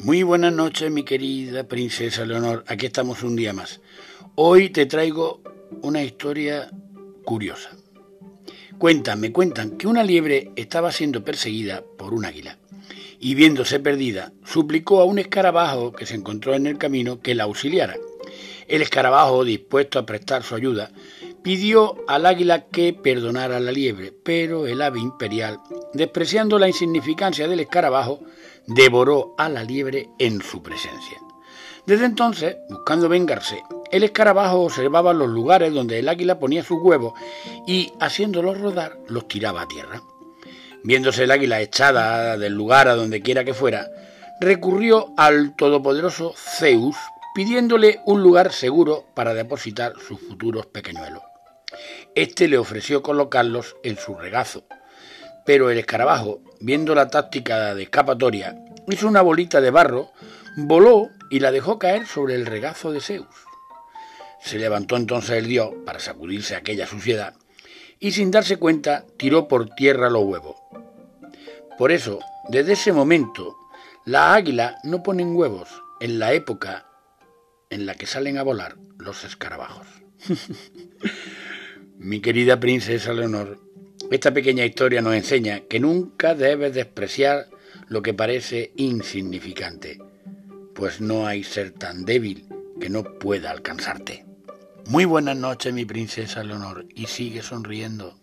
Muy buenas noches, mi querida princesa Leonor. Aquí estamos un día más. Hoy te traigo una historia curiosa. Cuentan, me cuentan que una liebre estaba siendo perseguida por un águila y viéndose perdida, suplicó a un escarabajo que se encontró en el camino que la auxiliara. El escarabajo, dispuesto a prestar su ayuda, pidió al águila que perdonara a la liebre, pero el ave imperial, despreciando la insignificancia del escarabajo, devoró a la liebre en su presencia. Desde entonces, buscando vengarse, el escarabajo observaba los lugares donde el águila ponía sus huevos y, haciéndolos rodar, los tiraba a tierra. Viéndose el águila echada del lugar a donde quiera que fuera, recurrió al todopoderoso Zeus pidiéndole un lugar seguro para depositar sus futuros pequeñuelos. Este le ofreció colocarlos en su regazo, pero el escarabajo, viendo la táctica de escapatoria, hizo una bolita de barro, voló y la dejó caer sobre el regazo de Zeus. Se levantó entonces el dios para sacudirse aquella suciedad y sin darse cuenta tiró por tierra los huevos. Por eso, desde ese momento, la águila no ponen huevos en la época en la que salen a volar los escarabajos. Mi querida princesa Leonor, esta pequeña historia nos enseña que nunca debes despreciar lo que parece insignificante, pues no hay ser tan débil que no pueda alcanzarte. Muy buenas noches, mi princesa Leonor, y sigue sonriendo.